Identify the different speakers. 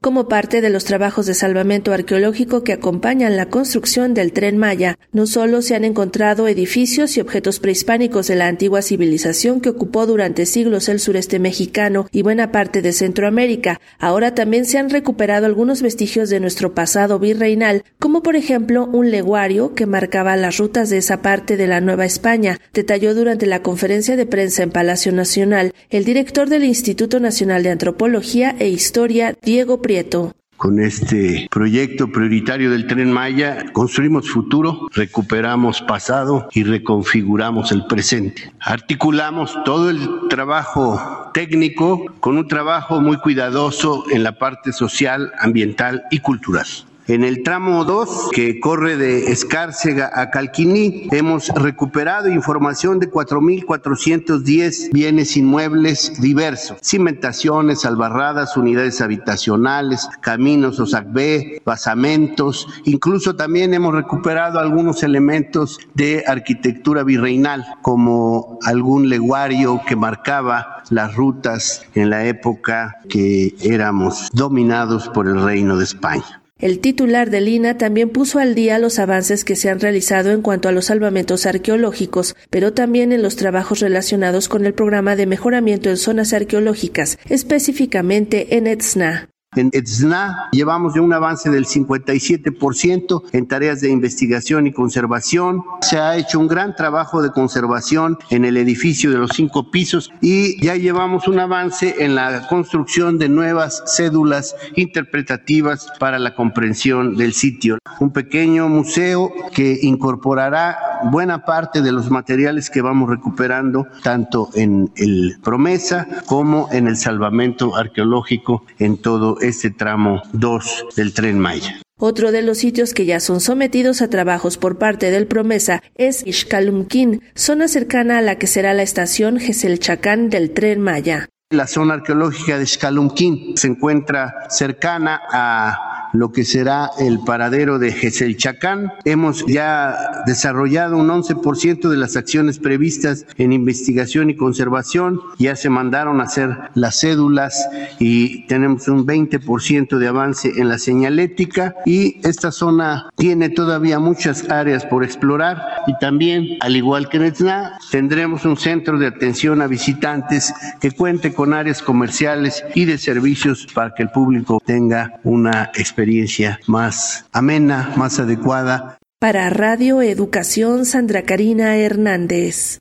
Speaker 1: Como parte de los trabajos de salvamento arqueológico que acompañan la construcción del tren Maya, no solo se han encontrado edificios y objetos prehispánicos de la antigua civilización que ocupó durante siglos el sureste mexicano y buena parte de Centroamérica, ahora también se han recuperado algunos vestigios de nuestro pasado virreinal, como por ejemplo un leguario que marcaba las rutas de esa parte de la Nueva España, detalló durante la conferencia de prensa en Palacio Nacional el director del Instituto Nacional de Antropología e Historia, Diego
Speaker 2: con este proyecto prioritario del tren Maya construimos futuro, recuperamos pasado y reconfiguramos el presente. Articulamos todo el trabajo técnico con un trabajo muy cuidadoso en la parte social, ambiental y cultural. En el tramo 2, que corre de Escárcega a Calquiní, hemos recuperado información de 4.410 bienes inmuebles diversos, cimentaciones, albarradas, unidades habitacionales, caminos OSACB, basamentos, incluso también hemos recuperado algunos elementos de arquitectura virreinal, como algún leguario que marcaba las rutas en la época que éramos dominados por el Reino de España.
Speaker 1: El titular del INA también puso al día los avances que se han realizado en cuanto a los salvamentos arqueológicos, pero también en los trabajos relacionados con el programa de mejoramiento en zonas arqueológicas, específicamente en Etzna.
Speaker 2: En ETSNA llevamos ya un avance del 57% en tareas de investigación y conservación. Se ha hecho un gran trabajo de conservación en el edificio de los cinco pisos y ya llevamos un avance en la construcción de nuevas cédulas interpretativas para la comprensión del sitio. Un pequeño museo que incorporará buena parte de los materiales que vamos recuperando tanto en el Promesa como en el salvamento arqueológico en todo este tramo 2 del tren Maya.
Speaker 1: Otro de los sitios que ya son sometidos a trabajos por parte del Promesa es Ixcalumquín, zona cercana a la que será la estación Geselchacán del tren Maya.
Speaker 2: La zona arqueológica de Ixcalumquín se encuentra cercana a lo que será el paradero de Geselchacán. Hemos ya desarrollado un 11% de las acciones previstas en investigación y conservación. Ya se mandaron a hacer las cédulas y tenemos un 20% de avance en la señalética y esta zona tiene todavía muchas áreas por explorar y también, al igual que en Etna, tendremos un centro de atención a visitantes que cuente con áreas comerciales y de servicios para que el público tenga una experiencia experiencia más amena, más adecuada.
Speaker 1: Para Radio Educación, Sandra Karina Hernández.